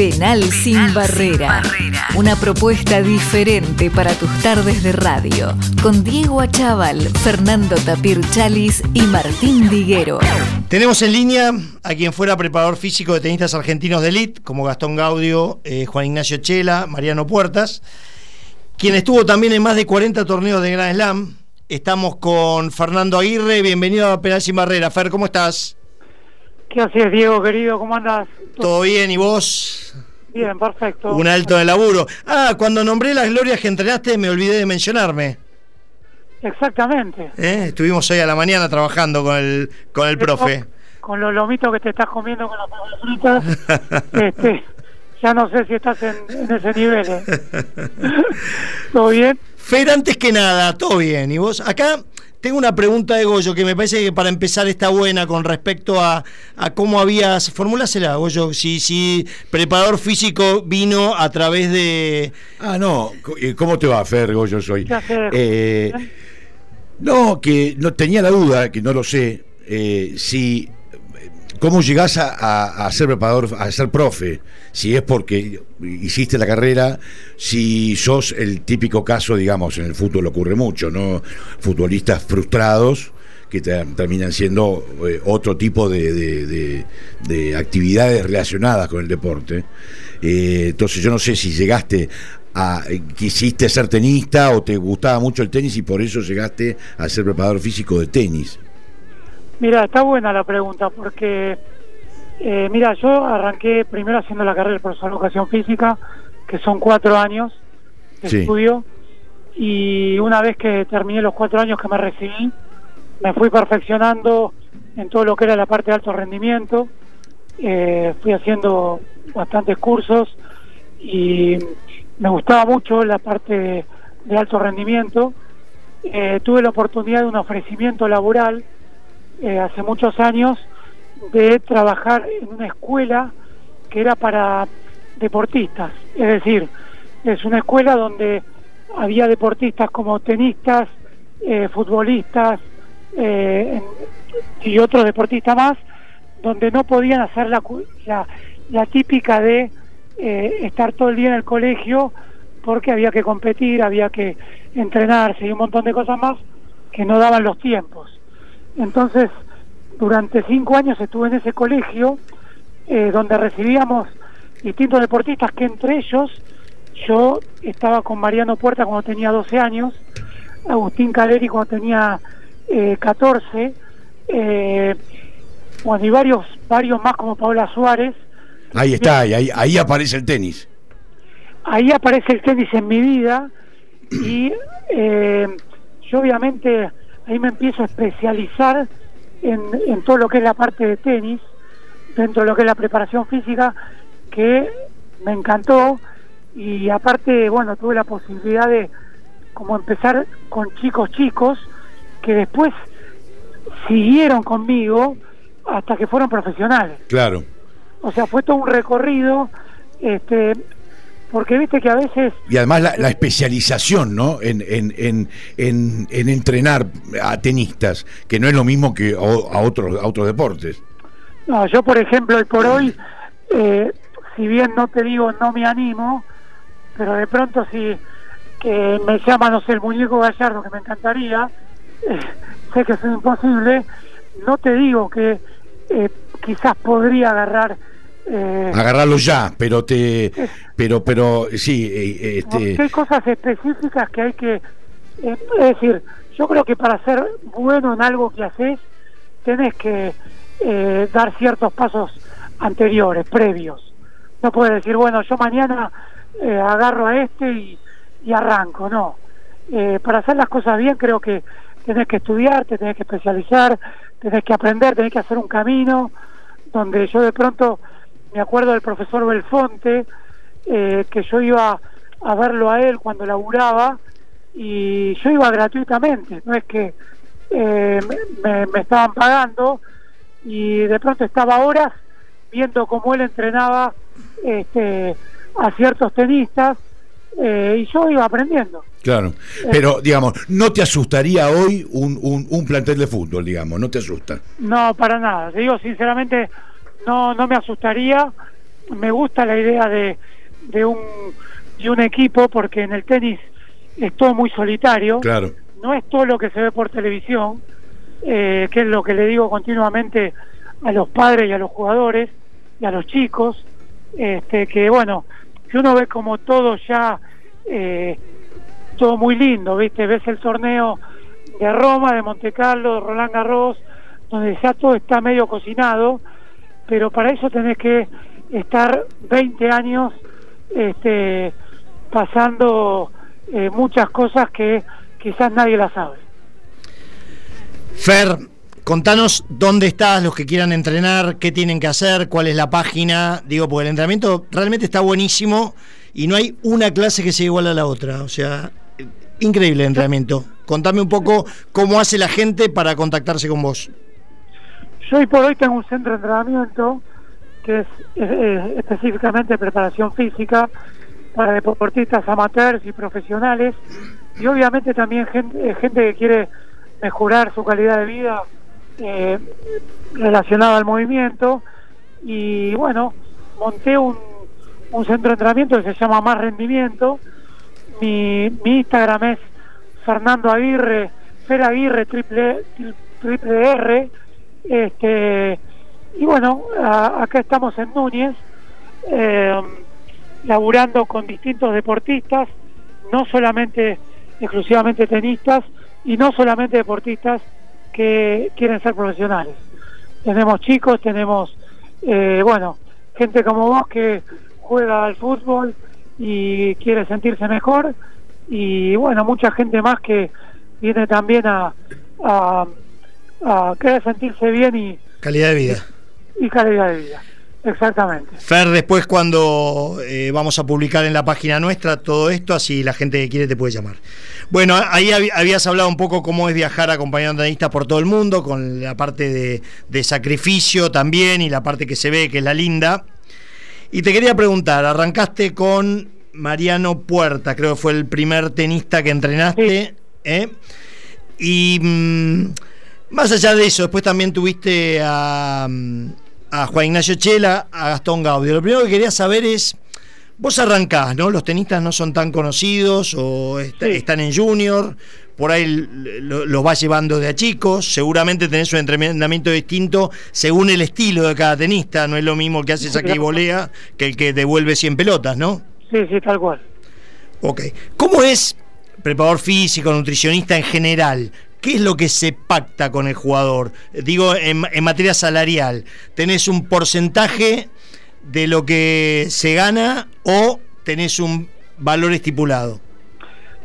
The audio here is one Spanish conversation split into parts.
Penal, sin, barrera. Una propuesta diferente para tus tardes de radio. Con Diego Achával, Fernando Tapir Chalis y Martín Diguero. Tenemos en línea a quien fuera preparador físico de tenistas argentinos de elite, como Gastón Gaudio, eh, Juan Ignacio Chela, Mariano Puertas, quien estuvo también en más de 40 torneos de Grand Slam. Estamos con Fernando Aguirre. Bienvenido a Penal sin Barrera. Fer, ¿cómo estás? ¿Qué haces, Diego, querido? ¿Cómo andas? ¿Todo bien? ¿Y vos? Bien, perfecto. Un alto de laburo. Ah, cuando nombré las glorias que entrenaste me olvidé de mencionarme. Exactamente. ¿Eh? Estuvimos hoy a la mañana trabajando con el, con el profe. Con los lomitos que te estás comiendo con las fritas, este, ya no sé si estás en, ese nivel. ¿eh? ¿Todo bien? Fer, antes que nada, todo bien. ¿Y vos? Acá tengo una pregunta de Goyo que me parece que para empezar está buena con respecto a, a cómo habías. Formulásela, Goyo. Si, si preparador físico vino a través de. Ah, no. ¿Cómo te va, Fer, Goyo? Soy. Eh, no, que no tenía la duda, que no lo sé, eh, si ¿Cómo llegás a, ser preparador, a ser profe? Si es porque hiciste la carrera, si sos el típico caso, digamos, en el fútbol ocurre mucho, ¿no? Futbolistas frustrados que terminan siendo eh, otro tipo de, actividades relacionadas con el deporte. Eh, entonces yo no sé si llegaste a, quisiste ser tenista o te gustaba mucho el tenis y por eso llegaste a ser preparador físico de tenis. Mira, está buena la pregunta porque, eh, mira, yo arranqué primero haciendo la carrera de profesor de educación física, que son cuatro años de estudio, y una vez que terminé los cuatro años que me recibí, me fui perfeccionando en todo lo que era la parte de alto rendimiento, eh, fui haciendo bastantes cursos y me gustaba mucho la parte de, alto rendimiento. Eh, tuve la oportunidad de un ofrecimiento laboral eh, hace muchos años de trabajar en una escuela que era para deportistas, es decir, es una escuela donde había deportistas como tenistas, eh, futbolistas eh, y otros deportistas más, donde no podían hacer la, la, típica de estar todo el día en el colegio porque había que competir, había que entrenarse y un montón de cosas más que no daban los tiempos. Entonces, durante cinco años estuve en ese colegio eh, donde recibíamos distintos deportistas que entre ellos yo estaba con Mariano Puerta cuando tenía 12 años, Agustín Caleri cuando tenía eh, 14, eh, bueno, y varios, varios más como Paola Suárez. Ahí está, ahí, ahí aparece el tenis. Ahí aparece el tenis en mi vida y eh, yo obviamente ahí me empiezo a especializar en, todo lo que es la parte de tenis, dentro de lo que es la preparación física, que me encantó y aparte, bueno, tuve la posibilidad de como empezar con chicos chicos que después siguieron conmigo hasta que fueron profesionales. Claro. O sea, fue todo un recorrido este porque viste que a veces... Y además la, especialización, ¿no? En, en, en, en, entrenar a tenistas, que no es lo mismo que a, otros, a otros deportes. No, yo por ejemplo, hoy por hoy, eh, si bien no te digo no me animo, pero de pronto si que me llama, no sé, el muñeco gallardo, que me encantaría, eh, sé que es imposible, no te digo que eh, quizás podría agarrar eh, agarrarlo ya pero te pero pero sí eh, este... hay cosas específicas que hay que eh, es decir yo creo que para ser bueno en algo que haces tenés que dar ciertos pasos anteriores previos. No puedes decir bueno yo mañana agarro a este y, y arranco no. Para hacer las cosas bien creo que tenés que estudiar te tenés que especializar tenés que aprender tenés que hacer un camino donde yo de pronto me acuerdo del profesor Belfonte, eh, que yo iba a verlo a él cuando laburaba y yo iba gratuitamente, no es que eh, me, estaban pagando y de pronto estaba horas viendo cómo él entrenaba este, a ciertos tenistas eh, y yo iba aprendiendo. Claro, pero digamos, ¿no te asustaría hoy un, un, un plantel de fútbol, digamos? ¿No te asusta? No, para nada. Te digo sinceramente, no, no me asustaría me gusta la idea de, de, un, de un equipo porque en el tenis es todo muy solitario. Claro. No es todo lo que se ve por televisión, eh, que es lo que le digo continuamente a los padres y a los jugadores y a los chicos, este, que bueno, que uno ve como todo ya, eh, todo muy lindo, ¿viste? Ves el torneo de Roma, de Monte Carlo, de Roland Garros, donde ya todo está medio cocinado, pero para eso tenés que estar 20 años este, pasando eh, muchas cosas que quizás nadie las sabe. Fer, contanos dónde estás, los que quieran entrenar, qué tienen que hacer, cuál es la página. Digo, porque el entrenamiento realmente está buenísimo y no hay una clase que sea igual a la otra. O sea, increíble el entrenamiento. Contame un poco cómo hace la gente para contactarse con vos. Yo hoy por hoy tengo un centro de entrenamiento que es, específicamente preparación física para deportistas amateurs y profesionales y obviamente también gente, gente que quiere mejorar su calidad de vida eh, relacionada al movimiento y bueno, monté un, un centro de entrenamiento que se llama Más Rendimiento. Mi, mi Instagram es Fernando Aguirre, Fer Aguirre, triple, triple R. Este, y bueno, acá estamos en Núñez, eh, laburando con distintos deportistas, no solamente exclusivamente tenistas y no solamente deportistas que quieren ser profesionales. Tenemos chicos, tenemos, eh, bueno, gente como vos que juega al fútbol y quiere sentirse mejor y bueno, mucha gente más que viene también a, a, a querer sentirse bien y... Calidad de vida. Y, calidad de vida. Exactamente. Fer, después cuando eh, vamos a publicar en la página nuestra todo esto, así la gente que quiere te puede llamar. Bueno, ahí habías hablado un poco cómo es viajar acompañando a tenistas por todo el mundo, con la parte de, de, sacrificio también y la parte que se ve que es la linda. Y te quería preguntar, arrancaste con Mariano Puerta, creo que fue el primer tenista que entrenaste. ¿eh? Y mm, más allá de eso, después también tuviste a, mm, a Juan Ignacio Chela, a Gastón Gaudio. Lo primero que quería saber es, vos arrancás, ¿no? Los tenistas no son tan conocidos o están en junior, por ahí los vas llevando de a chicos, seguramente tenés un entrenamiento distinto según el estilo de cada tenista, no es lo mismo que hace saque y volea que el que devuelve 100 pelotas, ¿no? Sí, sí, tal cual. Ok. ¿Cómo es preparador físico, nutricionista en general? ¿Qué es lo que se pacta con el jugador? Digo, en, materia salarial, ¿tenés un porcentaje de lo que se gana o tenés un valor estipulado?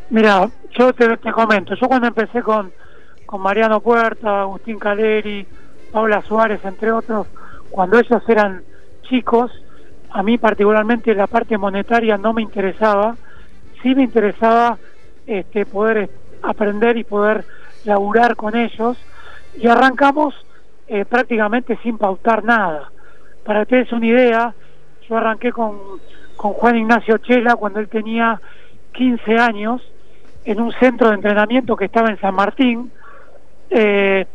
Mira, yo te, comento, yo cuando empecé con, con Mariano Puerta, Agustín Caleri, Paula Suárez, entre otros, cuando ellos eran chicos, a mí particularmente la parte monetaria no me interesaba, sí me interesaba este, poder aprender y poder laburar con ellos y arrancamos eh, prácticamente sin pautar nada. Para que te una idea, yo arranqué con, con Juan Ignacio Chela cuando él tenía 15 años en un centro de entrenamiento que estaba en San Martín eh,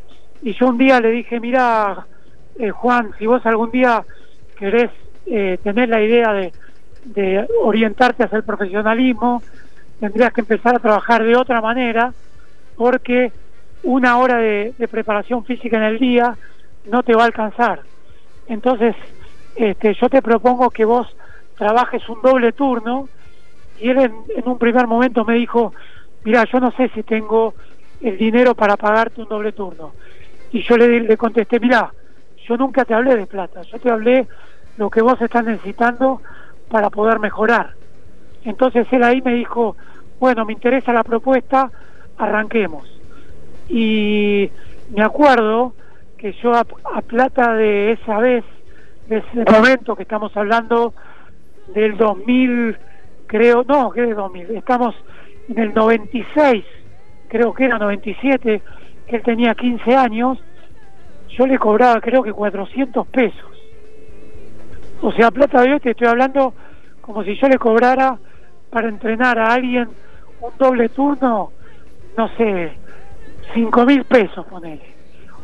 y yo un día le dije, mira eh, Juan, si vos algún día querés eh, tener la idea de, orientarte hacia el profesionalismo, tendrías que empezar a trabajar de otra manera, porque una hora de, preparación física en el día no te va a alcanzar. Entonces, este, yo te propongo que vos trabajes un doble turno, y él en, un primer momento me dijo, mira, yo no sé si tengo el dinero para pagarte un doble turno. Y yo le, le contesté, mira, yo nunca te hablé de plata, yo te hablé lo que vos estás necesitando para poder mejorar. Entonces él ahí me dijo, bueno, me interesa la propuesta, arranquemos. Y me acuerdo que yo a, plata de esa vez, de ese momento que estamos hablando del 2000, creo, no, que de 2000, estamos en el 96, creo que era 97, que él tenía 15 años, yo le cobraba creo que 400 pesos. O sea, plata de hoy te estoy hablando como si yo le cobrara para entrenar a alguien un doble turno, no sé, cinco mil pesos, ponele.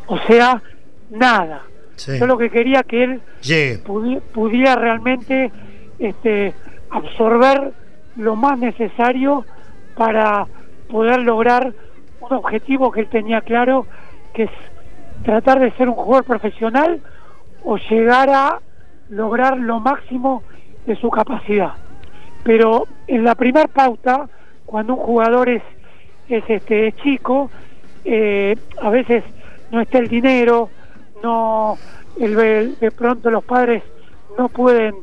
O sea, nada. Yo lo que quería que él pudiera realmente este, absorber lo más necesario para poder lograr un objetivo que él tenía claro, que es tratar de ser un jugador profesional o llegar a lograr lo máximo de su capacidad. Pero en la primera pauta, cuando un jugador es, es este chico, eh, a veces no está el dinero, no el, de pronto los padres no pueden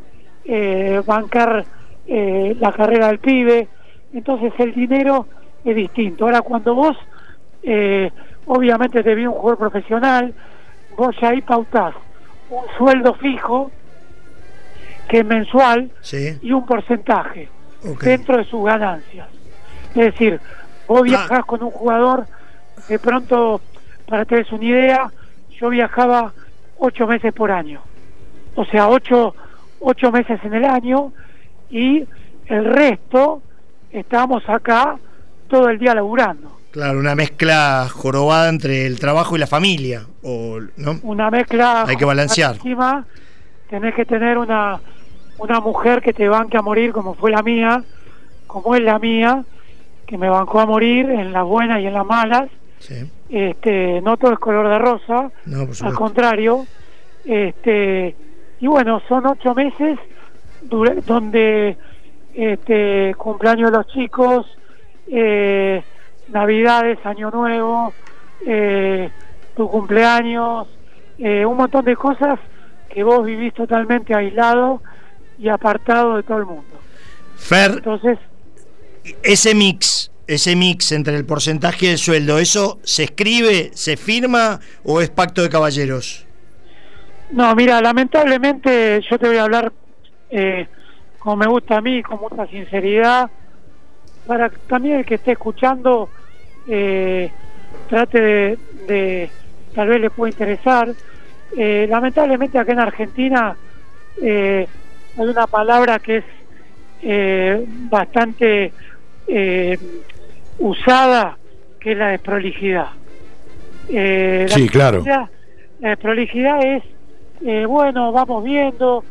eh, bancar eh, la carrera del pibe, entonces el dinero es distinto. Ahora cuando vos, eh, obviamente te vi un jugador profesional, vos ya ahí pautás un sueldo fijo que es mensual y un porcentaje dentro de sus ganancias. Es decir, vos viajás con un jugador, de pronto, para que te des una idea, yo viajaba ocho meses por año. O sea, ocho, ocho meses en el año y el resto estábamos acá todo el día laburando. Claro, una mezcla jorobada entre el trabajo y la familia, o ¿no? Una mezcla. Hay que balancear. Encima, tenés que tener una, una mujer que te banque a morir, como fue la mía, como es la mía, que me bancó a morir en las buenas y en las malas. Este, no todo es color de rosa, al contrario. Este, y bueno, son ocho meses donde este, cumpleaños de los chicos, eh, Navidades, Año Nuevo, eh, tu cumpleaños, eh, un montón de cosas que vos vivís totalmente aislado y apartado de todo el mundo. Fer, entonces ese mix, ese mix entre el porcentaje del sueldo, ¿eso se escribe, se firma o es pacto de caballeros? No, mira, lamentablemente yo te voy a hablar eh, como me gusta a mí, con mucha sinceridad, para también el que esté escuchando eh, trate de, tal vez le pueda interesar. Eh, lamentablemente acá en Argentina hay una palabra que es bastante usada, que es la desprolijidad. sí, claro. La desprolijidad es eh, bueno, vamos viendo,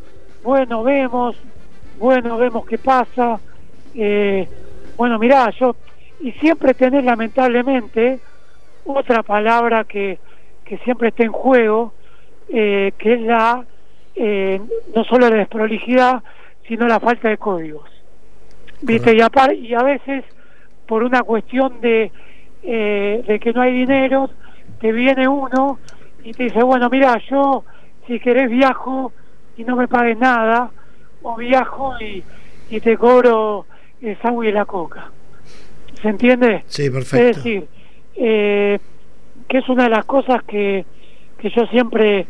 bueno, vemos, bueno, vemos qué pasa. Eh, bueno, mirá, yo, y siempre tener lamentablemente otra palabra que, que siempre está en juego, eh, que es la, no solo la desprolijidad, sino la falta de códigos. ¿Viste? Y a, y a veces, por una cuestión de, de que no hay dinero, te viene uno y te dice, bueno, mira, yo si querés viajo y no me pagues nada, o viajo y, y te cobro el agua y la coca. ¿Se entiende? Sí, perfecto. Es decir, eh, que es una de las cosas que, que yo siempre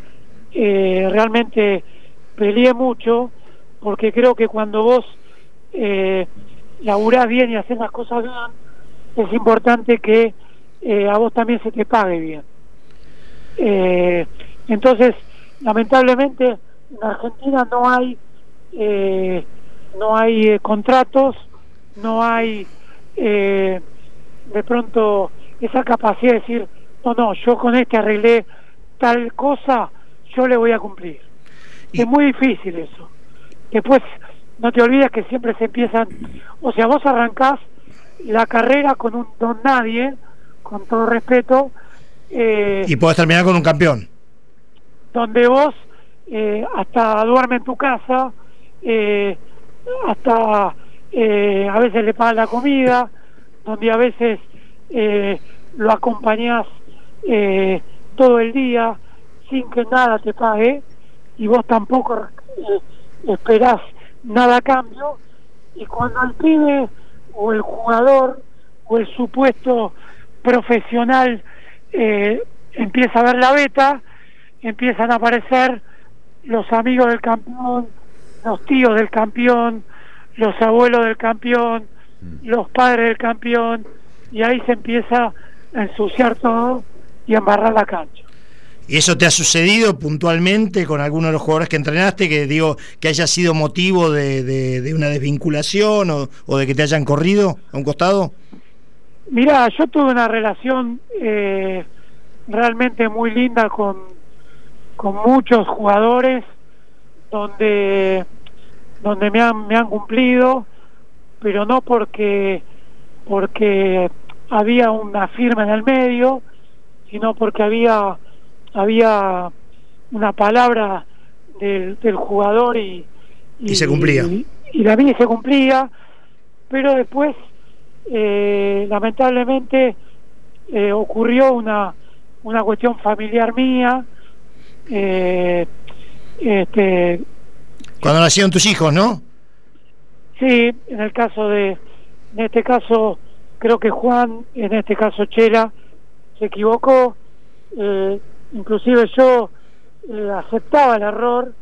eh, realmente peleé mucho, porque creo que cuando vos eh, laburás bien y haces las cosas bien, es importante que eh, a vos también se te pague bien. entonces, lamentablemente en Argentina no hay eh, no hay eh, contratos no hay eh, de pronto esa capacidad de decir no no yo con este arreglé tal cosa yo le voy a cumplir es muy difícil eso después no te olvides que siempre se empiezan o sea vos arrancás la carrera con un don nadie con todo respeto y puedes terminar con un campeón. donde vos eh, hasta duerme en tu casa, eh, hasta eh, a veces le pagas la comida, donde a veces lo acompañás todo el día sin que nada te pague y vos tampoco esperás nada a cambio y cuando el pibe o el jugador o el supuesto profesional empieza a ver la beta, empiezan a aparecer los amigos del campeón, los tíos del campeón, los abuelos del campeón, mm. los padres del campeón, y ahí se empieza a ensuciar todo y a embarrar la cancha. ¿Y eso te ha sucedido puntualmente con alguno de los jugadores que entrenaste, que digo, que haya sido motivo de, una desvinculación o, o, de que te hayan corrido a un costado? Mira, yo tuve una relación eh, realmente muy linda con, con muchos jugadores donde donde me han me han cumplido pero no porque porque había una firma en el medio sino porque había había una palabra del, del jugador y, y, se cumplía. y, la mía se cumplía pero después eh, lamentablemente eh, ocurrió una una cuestión familiar mía eh, este cuando nacieron tus hijos no sí en el caso de en este caso creo que Juan en este caso Chela se equivocó eh, inclusive yo eh, aceptaba el error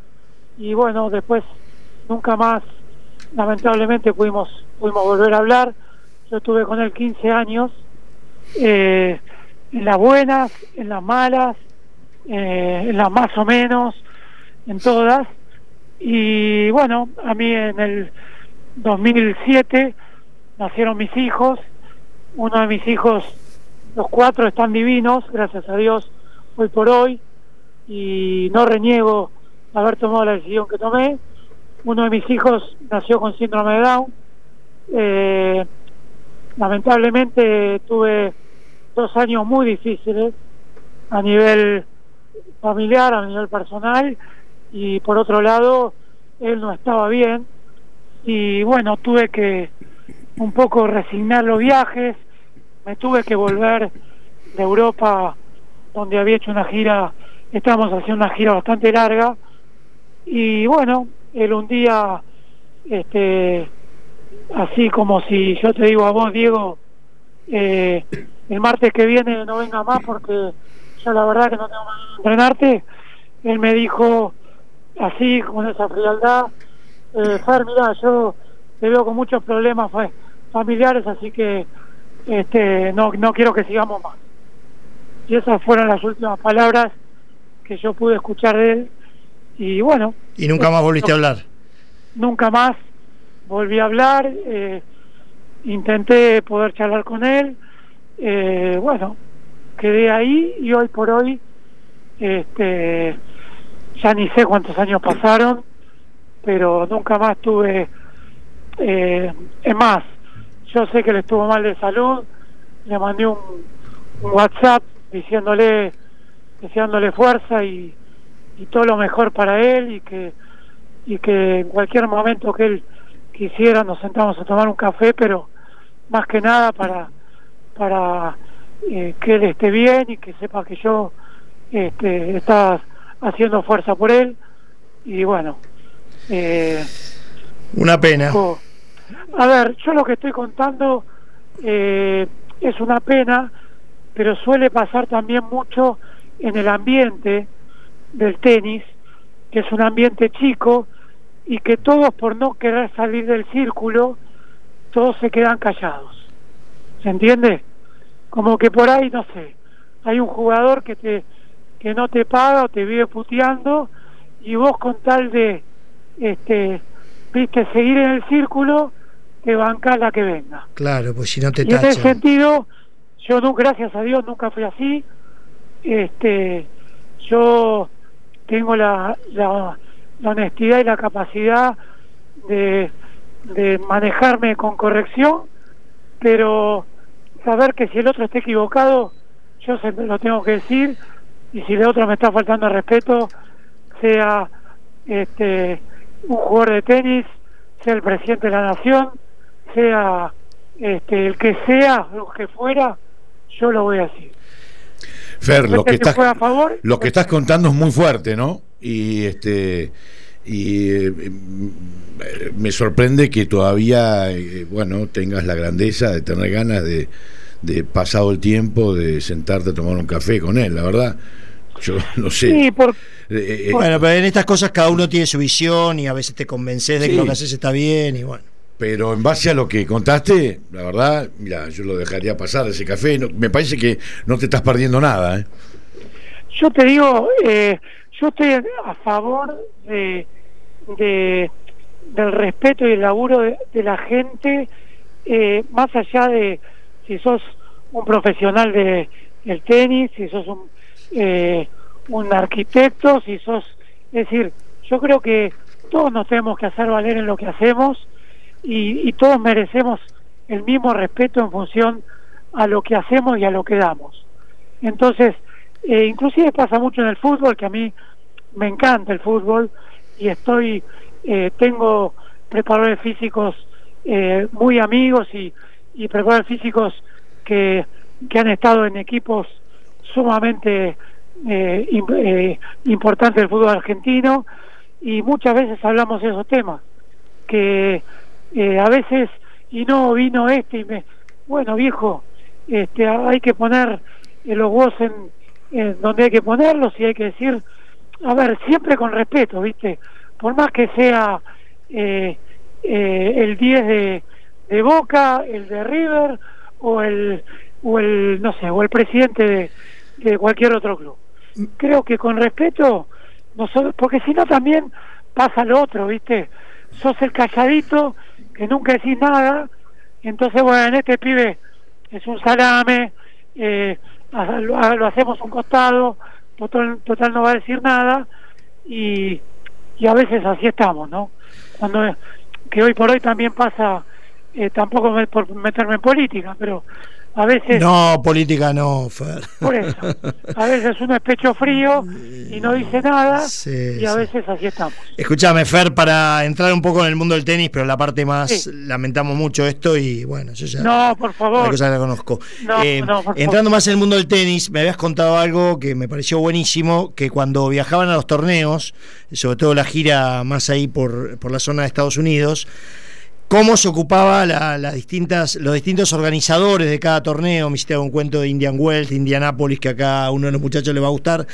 y bueno después nunca más lamentablemente pudimos pudimos volver a hablar. Yo estuve con él 15 años eh, en las buenas en las malas eh, en las más o menos en todas. Y bueno a mí en el 2007 nacieron mis hijos. Uno de mis hijos los cuatro están divinos gracias a Dios hoy por hoy y no reniego haber tomado la decisión que tomé. Uno de mis hijos nació con síndrome de Down. Eh, lamentablemente tuve dos años muy difíciles a nivel familiar, a nivel personal y por otro lado él no estaba bien y bueno, tuve que un poco resignar los viajes, me tuve que volver de Europa donde había hecho una gira, estábamos haciendo una gira bastante larga y bueno, él un día, este, así como si yo te digo a vos, Diego, eh, el martes que viene no venga más porque yo la verdad que no tengo más entrenarte, él me dijo así, con esa frialdad, eh, Fer, mira, yo te veo con muchos problemas familiares, así que este, no, no quiero que sigamos más. Y esas fueron las últimas palabras que yo pude escuchar de él. Y bueno. ¿Y nunca más volviste a hablar? Nunca más volví a hablar. Eh, intenté poder charlar con él. Eh, bueno, quedé ahí y hoy por hoy, este, ya ni sé cuántos años pasaron, pero nunca más tuve. Eh, es más, yo sé que le estuvo mal de salud, le mandé un, WhatsApp diciéndole, deseándole fuerza y, y, todo lo mejor para él y que, y que en cualquier momento que él quisiera nos sentamos a tomar un café, pero más que nada para, para eh, que él esté bien y que sepa que yo este, está haciendo fuerza por él y bueno. Eh, Una pena. A ver, yo lo que estoy contando eh, es una pena, pero suele pasar también mucho en el ambiente del tenis, que es un ambiente chico y que todos por no querer salir del círculo, todos se quedan callados. ¿Se entiende? Como que por ahí, no sé, hay un jugador que te que no te paga o te vive puteando y vos con tal de este viste seguir en el círculo que banca la que venga. Claro, pues si no te y en ese sentido, yo no, gracias a Dios nunca fui así. Este, yo tengo la, la, honestidad y la capacidad de, de manejarme con corrección, pero saber que si el otro está equivocado, yo lo tengo que decir, y si el otro me está faltando respeto, sea este un jugador de tenis, sea el presidente de la nación, sea este, el que sea, lo que fuera, yo lo voy a decir. Fer, lo que, estás, lo que estás contando es muy fuerte, ¿no? Y este y eh, me sorprende que todavía, eh, bueno, tengas la grandeza de tener ganas de, de, pasado el tiempo, de sentarte a tomar un café con él, la verdad. Yo no sé. Sí, por, eh, bueno, pero en estas cosas cada uno tiene su visión y a veces te convences de que lo que haces está bien y bueno. Pero en base a lo que contaste, la verdad, mira, yo lo dejaría pasar ese café. me parece que no te estás perdiendo nada. ¿eh? Yo te digo, eh, yo estoy a favor de, de del respeto y el laburo de, la gente, eh, más allá de si sos un profesional de, del tenis, si sos un, eh, un arquitecto, si sos, es decir, yo creo que todos nos tenemos que hacer valer en lo que hacemos y, todos merecemos el mismo respeto en función a lo que hacemos y a lo que damos. Entonces, eh, inclusive pasa mucho en el fútbol, que a mí me encanta el fútbol y estoy, eh, tengo preparadores físicos eh, muy amigos y, y preparadores físicos que, que han estado en equipos sumamente eh, eh, importantes del fútbol argentino y muchas veces hablamos de esos temas que eh, a veces y no vino este y me bueno viejo este hay que poner los huevos en, donde hay que ponerlos y hay que decir a ver siempre con respeto viste por más que sea eh, el 10 de, de Boca el de River o el o el no sé o el presidente de, de cualquier otro club. Creo que con respeto nosotros porque si no también pasa lo otro viste sos el calladito que nunca decís nada. Entonces bueno este pibe es un salame eh, lo, hacemos un costado total, total no va a decir nada y, y a veces así estamos no cuando que hoy por hoy también pasa eh, tampoco por meterme en política pero a veces no política no Fer. por eso. A veces uno es pecho frío y no dice nada y a veces así estamos. Escúchame Fer para entrar un poco en el mundo del tenis pero la parte más lamentamos mucho esto y bueno yo ya no por favor. la cosa la conozco. Eh, entrando más en el mundo del tenis me habías contado algo que me pareció buenísimo que cuando viajaban a los torneos sobre todo la gira más ahí por, por la zona de Estados Unidos cómo se ocupaba las distintas, los distintos organizadores de cada torneo. Me hiciste un cuento de Indian Wells, de Indianapolis, que acá a uno de los muchachos le va a gustar.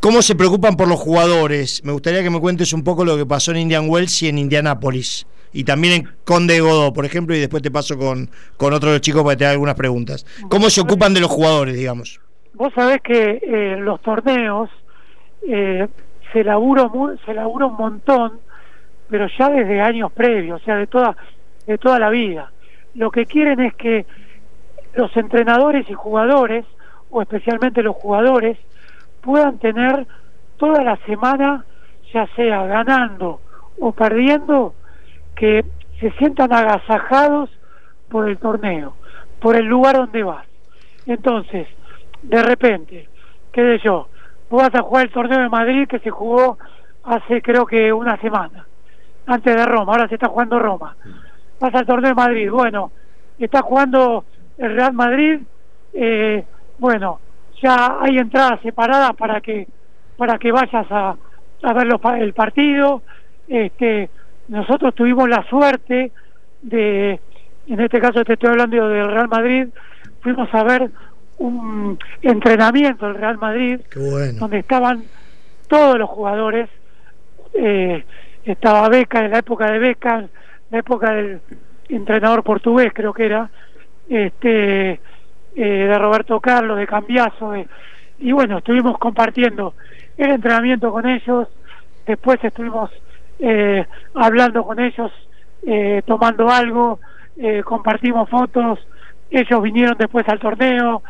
¿Cómo se preocupan por los jugadores? Me gustaría que me cuentes un poco lo que pasó en Indian Wells y en Indianapolis. Y también en Conde Godó, por ejemplo, y después te paso con, con otro de los chicos para que te haga algunas preguntas. ¿Cómo se ocupan de los jugadores, digamos? Vos sabés que eh, los torneos eh, se, labura, se labura un montón, pero ya desde años previos, o sea, de toda de toda la vida. Lo que quieren es que los entrenadores y jugadores, o especialmente los jugadores, puedan tener toda la semana, ya sea ganando o perdiendo, que se sientan agasajados por el torneo, por el lugar donde vas. Entonces, de repente, qué sé yo, vos vas a jugar el torneo de Madrid que se jugó hace creo que una semana, antes de Roma, ahora se está jugando Roma pasa el torneo de Madrid. Bueno, está jugando el Real Madrid, eh, bueno, ya hay entradas separadas para que para que vayas a, a ver el partido. Este, nosotros tuvimos la suerte de, en este caso te estoy hablando del Real Madrid, fuimos a ver un entrenamiento del Real Madrid, donde estaban todos los jugadores, eh, estaba Beca en la época de Beca, la época del entrenador portugués, creo que era, este eh, de Roberto Carlos, de Cambiazo, y bueno, estuvimos compartiendo el entrenamiento con ellos, después estuvimos eh, hablando con ellos, eh, tomando algo, compartimos fotos, ellos vinieron después al torneo,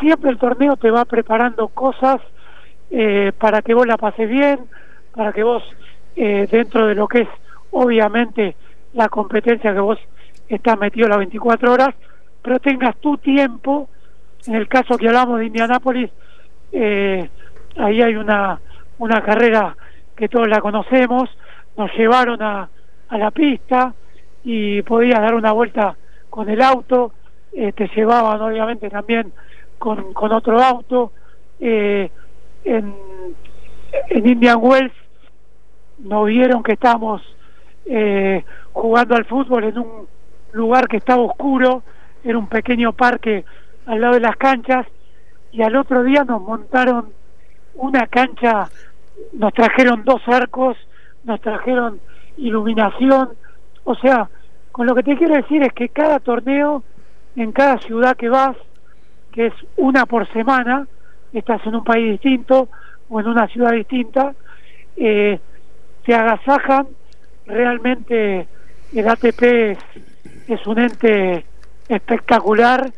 siempre el torneo te va preparando cosas para que vos la pases bien, para que vos dentro de lo que es obviamente la competencia que vos estás metido las 24 horas, pero tengas tu tiempo. En el caso que hablamos de Indianápolis, eh, ahí hay una, una carrera que todos la conocemos, nos llevaron a, a la pista y podías dar una vuelta con el auto, eh, te llevaban obviamente también con, con otro auto. Eh, en, en Indian Wells nos vieron que estamos eh, jugando al fútbol en un lugar que estaba oscuro, era un pequeño parque al lado de las canchas, y al otro día nos montaron una cancha, nos trajeron dos arcos, nos trajeron iluminación, o sea, con lo que te quiero decir es que cada torneo, en cada ciudad que vas, que es una por semana, estás en un país distinto o en una ciudad distinta, eh, te agasajan realmente el ATP es, un ente espectacular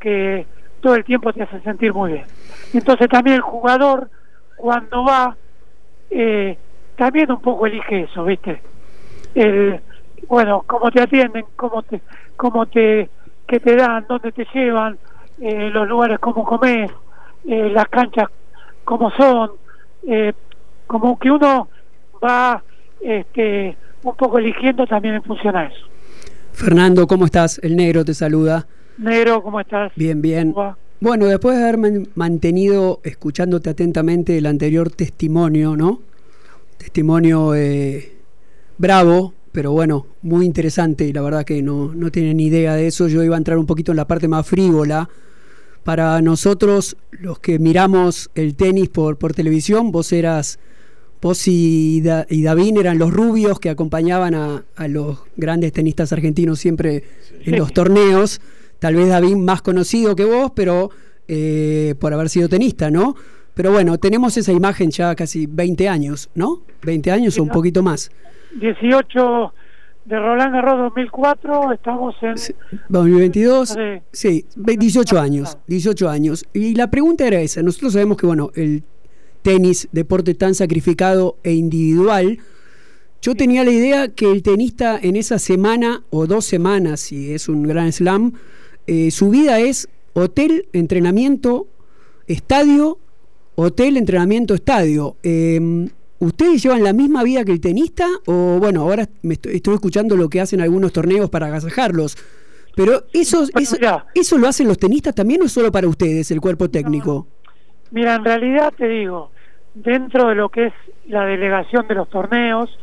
que todo el tiempo te hace sentir muy bien. Entonces también el jugador cuando va, eh, también un poco elige eso, ¿viste? Bueno, cómo te atienden, cómo te, cómo te, qué te dan, dónde te llevan, eh, los lugares cómo comes, eh, las canchas cómo son, como que uno va este, un poco eligiendo también en función a eso. Fernando, ¿cómo estás? El negro te saluda. Negro, ¿cómo estás? Bien, bien. Bueno, después de haber mantenido, escuchándote atentamente, el anterior testimonio, ¿no? Testimonio eh, bravo, pero bueno, muy interesante y la verdad que no, no tienen idea de eso. Yo iba a entrar un poquito en la parte más frívola. Para nosotros, los que miramos el tenis por, por televisión, vos eras, vos y, David eran los rubios que acompañaban a, a los grandes tenistas argentinos siempre en los torneos tal vez David más conocido que vos, pero eh, por haber sido tenista, ¿no? Pero bueno, tenemos esa imagen ya casi 20 años, ¿no? 20 años o un poquito más. 18 de Roland Garros 2004, estamos en... 2022, sí, 18 años, 18 años. Y la pregunta era esa, nosotros sabemos que, bueno, el tenis, deporte tan sacrificado e individual, yo tenía la idea que el tenista en esa semana o dos semanas, si es un gran slam, eh, su vida es hotel, entrenamiento, estadio, hotel, entrenamiento, estadio. Em, ¿Ustedes llevan la misma vida que el tenista? O bueno, ahora me estoy, escuchando lo que hacen algunos torneos para agasajarlos. Pero eso, eso, lo hacen los tenistas también o solo para ustedes, el cuerpo técnico? Mira, en realidad te digo, dentro de lo que es la delegación de los torneos,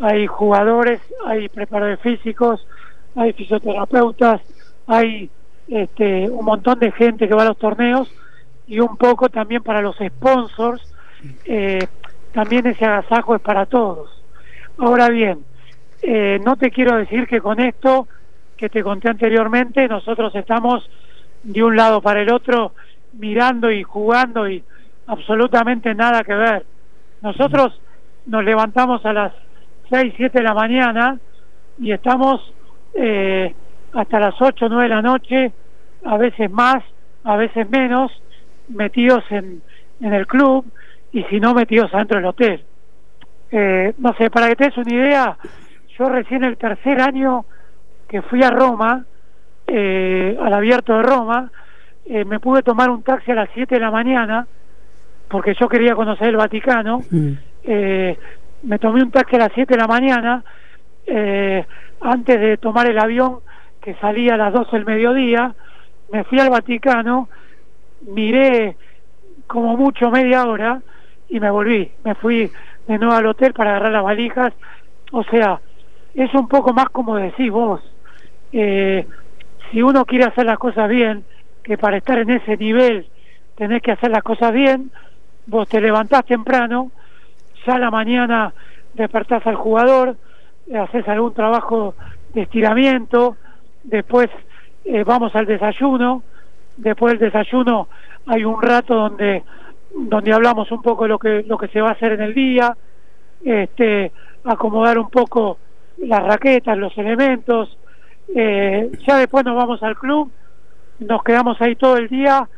hay jugadores, hay preparadores físicos, hay fisioterapeutas, hay este, un montón de gente que va a los torneos y un poco también para los sponsors, eh, también ese agasajo es para todos. Ahora bien, eh, no te quiero decir que con esto que te conté anteriormente, nosotros estamos de un lado para el otro mirando y jugando y absolutamente nada que ver. Nosotros nos levantamos a las 6, 7 de la mañana y estamos eh, hasta las 8 o 9 de la noche, a veces más, a veces menos, metidos en, en el club y si no metidos adentro del hotel. Eh, no sé, para que te des una idea, yo recién el tercer año que fui a Roma, eh, al abierto de Roma, eh, me pude tomar un taxi a las 7 de la mañana, porque yo quería conocer el Vaticano, mm. me tomé un taxi a las 7 de la mañana, antes de tomar el avión que salía a las 12 del mediodía, me fui al Vaticano, miré como mucho media hora y me volví. Me fui de nuevo al hotel para agarrar las valijas. O sea, es un poco más como decís vos. Eh, si uno quiere hacer las cosas bien, que para estar en ese nivel tenés que hacer las cosas bien, vos te levantás temprano, ya a la mañana despertás al jugador, haces algún trabajo de estiramiento, después eh, vamos al desayuno, después del desayuno hay un rato donde donde hablamos un poco lo que lo que se va a hacer en el día, este acomodar un poco las raquetas, los elementos, eh, ya después nos vamos al club, nos quedamos ahí todo el día,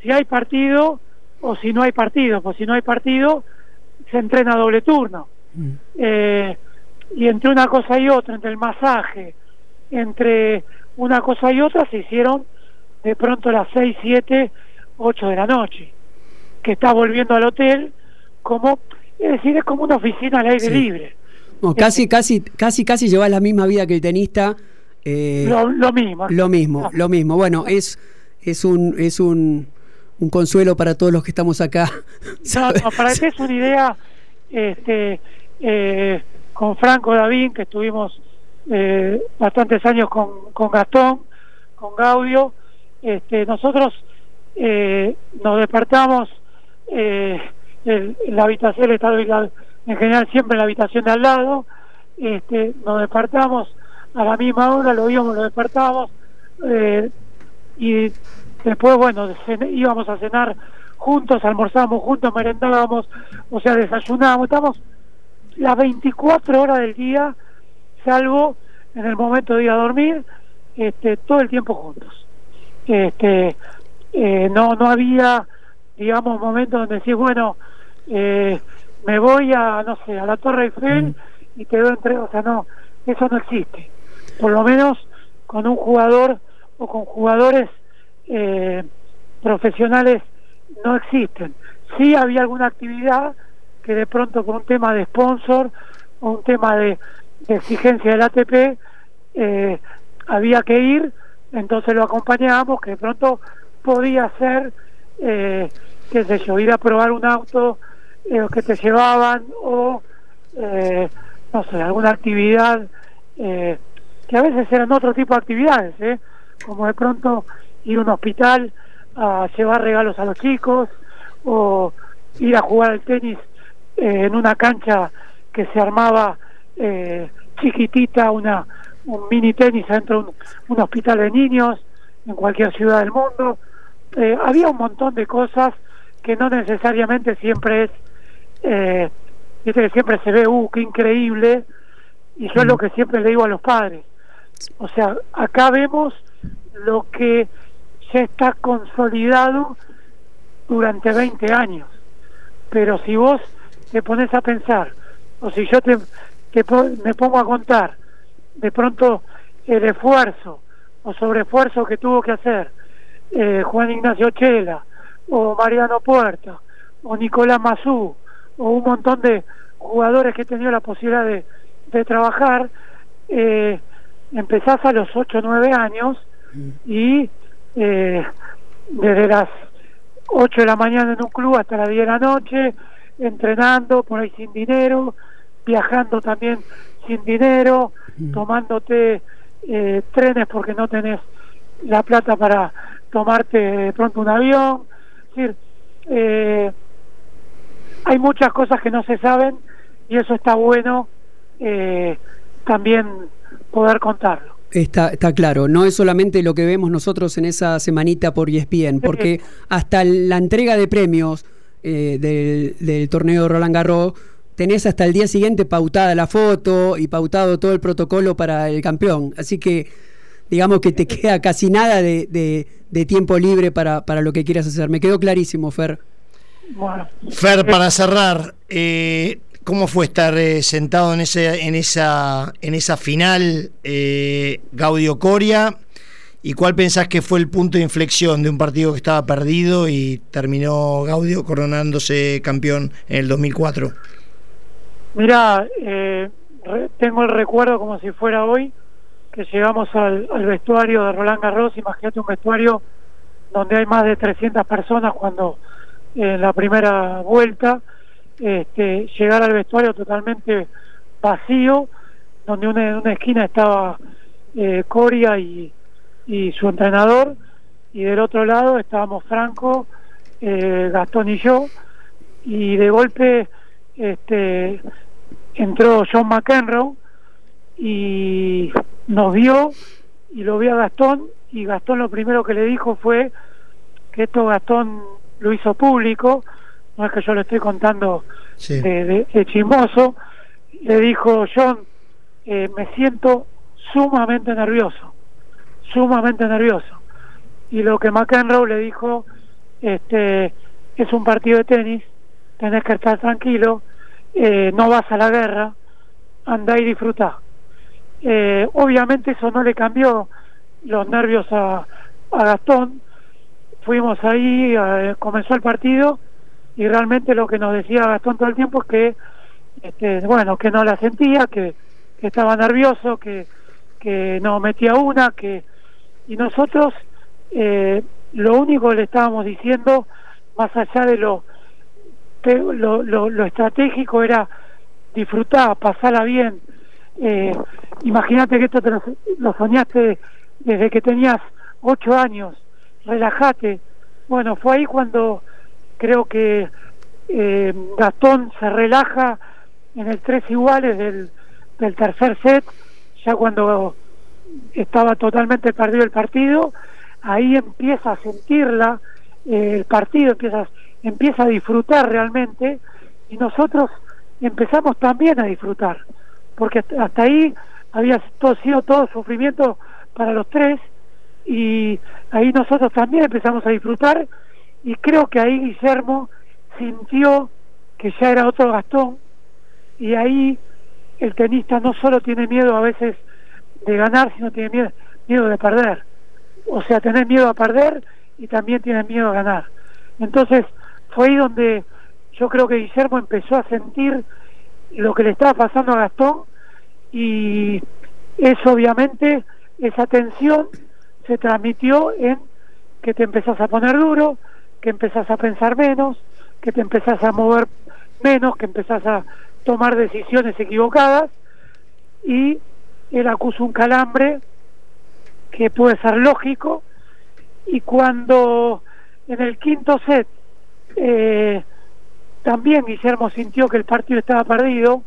si hay partido o si no hay partido, pues si no hay partido se entrena doble turno. Mm. Eh, y entre una cosa y otra, entre el masaje, entre una cosa y otra se hicieron de pronto las 6, 7, 8 de la noche, que está volviendo al hotel como, es decir, es como una oficina al aire libre. casi, casi, casi, casi llevas la misma vida que el tenista. Eh, lo, mismo. Lo mismo, lo mismo. Bueno, es, es un, es un, un consuelo para todos los que estamos acá. No, para que es una idea, este, eh, con Franco David, que estuvimos eh, bastantes años con, con Gastón, con Gaudio, este, nosotros eh, nos despertamos eh, en la habitación, en general siempre en la habitación de al lado, este, nos despertamos a la misma hora, lo íbamos, lo despertábamos, eh, y después, bueno, íbamos a cenar juntos, almorzábamos juntos, merendábamos, o sea, desayunábamos, estamos las 24 horas del día, salvo en el momento de ir a dormir, este, todo el tiempo juntos. Este, eh, no, no había, digamos, momentos donde decís, bueno, eh, me voy a, no sé, a la Torre Eiffel y te doy entre, o sea, no, eso no existe. Por lo menos con un jugador o con jugadores eh, profesionales no existen. Sí había alguna actividad que de pronto por un tema de sponsor o un tema de, exigencia del ATP eh, había que ir, entonces lo acompañábamos, que de pronto podía ser, eh, qué sé yo, ir a probar un auto eh, que te llevaban o, eh, no sé, alguna actividad eh, que a veces eran otro tipo de actividades, como de pronto ir a un hospital a llevar regalos a los chicos o ir a jugar al tenis eh, en una cancha que se armaba eh, chiquitita, una un mini tenis dentro de un, hospital de niños en cualquier ciudad del mundo. Eh, había un montón de cosas que no necesariamente siempre es, eh, que siempre se ve, uh, qué increíble, y yo es lo que siempre le digo a los padres. O sea, acá vemos lo que ya está consolidado durante 20 años. Pero si vos te pones a pensar, o si yo te, me pongo a contar, de pronto el esfuerzo o sobreesfuerzo que tuvo que hacer eh, Juan Ignacio Chela, o Mariano Puerta, o Nicolás Mazú, o un montón de jugadores que he tenido la posibilidad de, de trabajar, eh, empezás a los 8 o 9 años y eh, desde las 8 de la mañana en un club hasta las 10 de la noche, entrenando por ahí sin dinero, viajando también sin dinero, tomándote eh, trenes porque no tenés la plata para tomarte de pronto un avión. Es decir, eh, hay muchas cosas que no se saben y eso está bueno eh, también poder contarlo. Está, está claro, no es solamente lo que vemos nosotros en esa semanita por ESPN, porque hasta la entrega de premios eh, del, del, torneo Roland Garros tenés hasta el día siguiente pautada la foto y pautado todo el protocolo para el campeón, así que digamos que te queda casi nada de, de, tiempo libre para, para, lo que quieras hacer. Me quedó clarísimo, Fer. Bueno. Fer, para cerrar, eh, ¿Cómo fue estar eh, sentado en, ese, en, esa, en esa final eh, Gaudio Coria? ¿Y cuál pensás que fue el punto de inflexión de un partido que estaba perdido y terminó Gaudio coronándose campeón en el 2004? Mira, eh, tengo el recuerdo como si fuera hoy, que llegamos al, al, vestuario de Roland Garros, imagínate un vestuario donde hay más de 300 personas cuando en la primera vuelta, este, llegar al vestuario totalmente vacío, donde en una esquina estaba eh, Coria y, y, su entrenador, y del otro lado estábamos Franco, eh, Gastón y yo, y de golpe este, entró John McEnroe y nos vio y lo vio a Gastón y Gastón lo primero que le dijo fue que esto Gastón lo hizo público no es que yo le estoy contando de, de, chismoso, le dijo John, eh, me siento sumamente nervioso, sumamente nervioso. Y lo que McEnroe le dijo, este, es un partido de tenis, tenés que estar tranquilo, eh, no vas a la guerra, anda y disfruta. Eh, obviamente eso no le cambió los nervios a, a Gastón, fuimos ahí, comenzó el partido y realmente lo que nos decía Gastón todo el tiempo es que este, bueno que no la sentía que, estaba nervioso que, que no metía una que y nosotros eh, lo único que le estábamos diciendo más allá de lo lo, lo, estratégico era disfrutar pasarla bien. Eh, imagínate que esto te lo, soñaste desde que tenías ocho años relájate. Bueno fue ahí cuando creo que eh, Gastón se relaja en el tres iguales del, del tercer set, ya cuando estaba totalmente perdido el partido, ahí empieza a sentirla, eh, el partido empieza, empieza a disfrutar realmente y nosotros empezamos también a disfrutar, porque hasta ahí había todo, sido todo sufrimiento para los tres y ahí nosotros también empezamos a disfrutar y creo que ahí Guillermo sintió que ya era otro Gastón y ahí el tenista no solo tiene miedo a veces de ganar, sino tiene miedo, miedo de perder. O sea, tener miedo a perder y también tiene miedo a ganar. Entonces fue ahí donde yo creo que Guillermo empezó a sentir lo que le estaba pasando a Gastón y eso obviamente, esa tensión se transmitió en que te empezás a poner duro, que empezás a pensar menos, que te empezás a mover menos, que empezás a tomar decisiones equivocadas y él acusa un calambre que puede ser lógico y cuando en el quinto set eh, también Guillermo sintió que el partido estaba perdido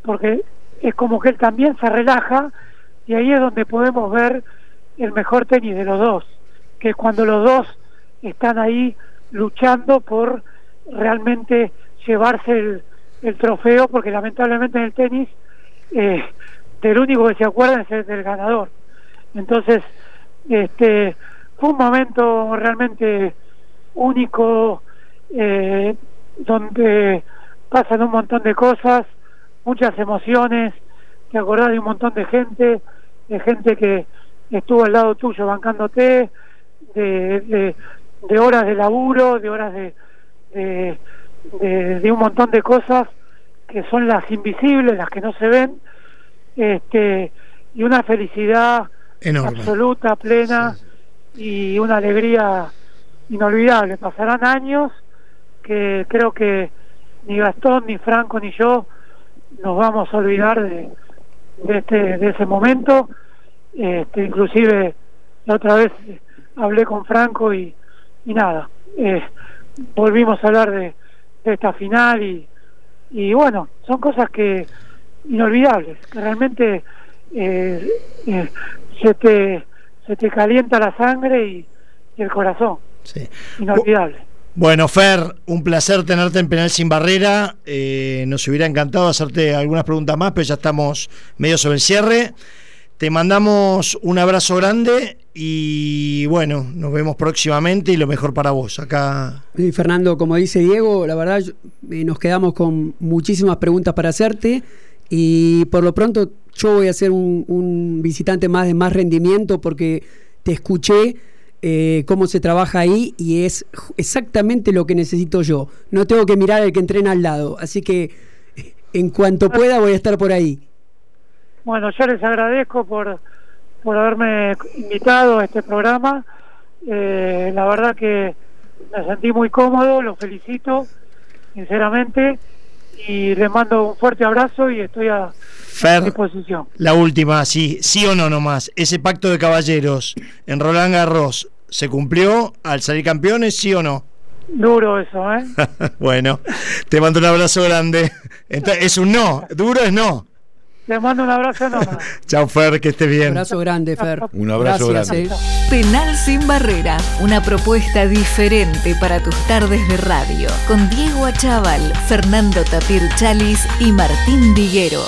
porque es como que él también se relaja y ahí es donde podemos ver el mejor tenis de los dos, que es cuando los dos están ahí luchando por realmente llevarse el, trofeo, porque lamentablemente en el tenis eh, del único que se acuerda es el del ganador. Entonces, este fue un momento realmente único eh, donde pasan un montón de cosas, muchas emociones, te acordás de un montón de gente, de gente que estuvo al lado tuyo bancándote, de, horas de laburo, de horas de, de, un montón de cosas que son las invisibles, las que no se ven, este, y una felicidad absoluta, plena, y una alegría inolvidable. Pasarán años que creo que ni Gastón, ni Franco, ni yo nos vamos a olvidar de, de, este, de ese momento. Este, inclusive la otra vez hablé con Franco y, y nada, eh, volvimos a hablar de, de esta final y, y bueno, son cosas que inolvidables, que realmente eh, eh, se, te, se te calienta la sangre y, y el corazón. Sí. Inolvidable. Bueno, Fer, un placer tenerte en Penal Sin Barrera. Eh, nos hubiera encantado hacerte algunas preguntas más, pero ya estamos medio sobre el cierre. Te mandamos un abrazo grande y bueno, nos vemos próximamente y lo mejor para vos acá. Fernando, como dice Diego, la verdad eh, nos quedamos con muchísimas preguntas para hacerte y por lo pronto yo voy a ser un, visitante más de más rendimiento porque te escuché eh, cómo se trabaja ahí y es exactamente lo que necesito yo. No tengo que mirar al que entrena al lado, así que en cuanto pueda voy a estar por ahí. Bueno, yo les agradezco por, por haberme invitado a este programa. Eh, la verdad que me sentí muy cómodo, los felicito, sinceramente, y les mando un fuerte abrazo y estoy a, disposición. La última, sí, sí o no nomás. Ese pacto de caballeros en Roland Garros, ¿se cumplió al salir campeones, sí o no? Duro eso, ¿eh? bueno, te mando un abrazo grande. es un no, duro es no. Te mando un abrazo enorme. Chao, Fer, que esté bien. Un abrazo grande, Fer. Un abrazo grande. Eh. Penal sin barrera, una propuesta diferente para tus tardes de radio. Con Diego Achával, Fernando Tapir Chalis y Martín Viguero.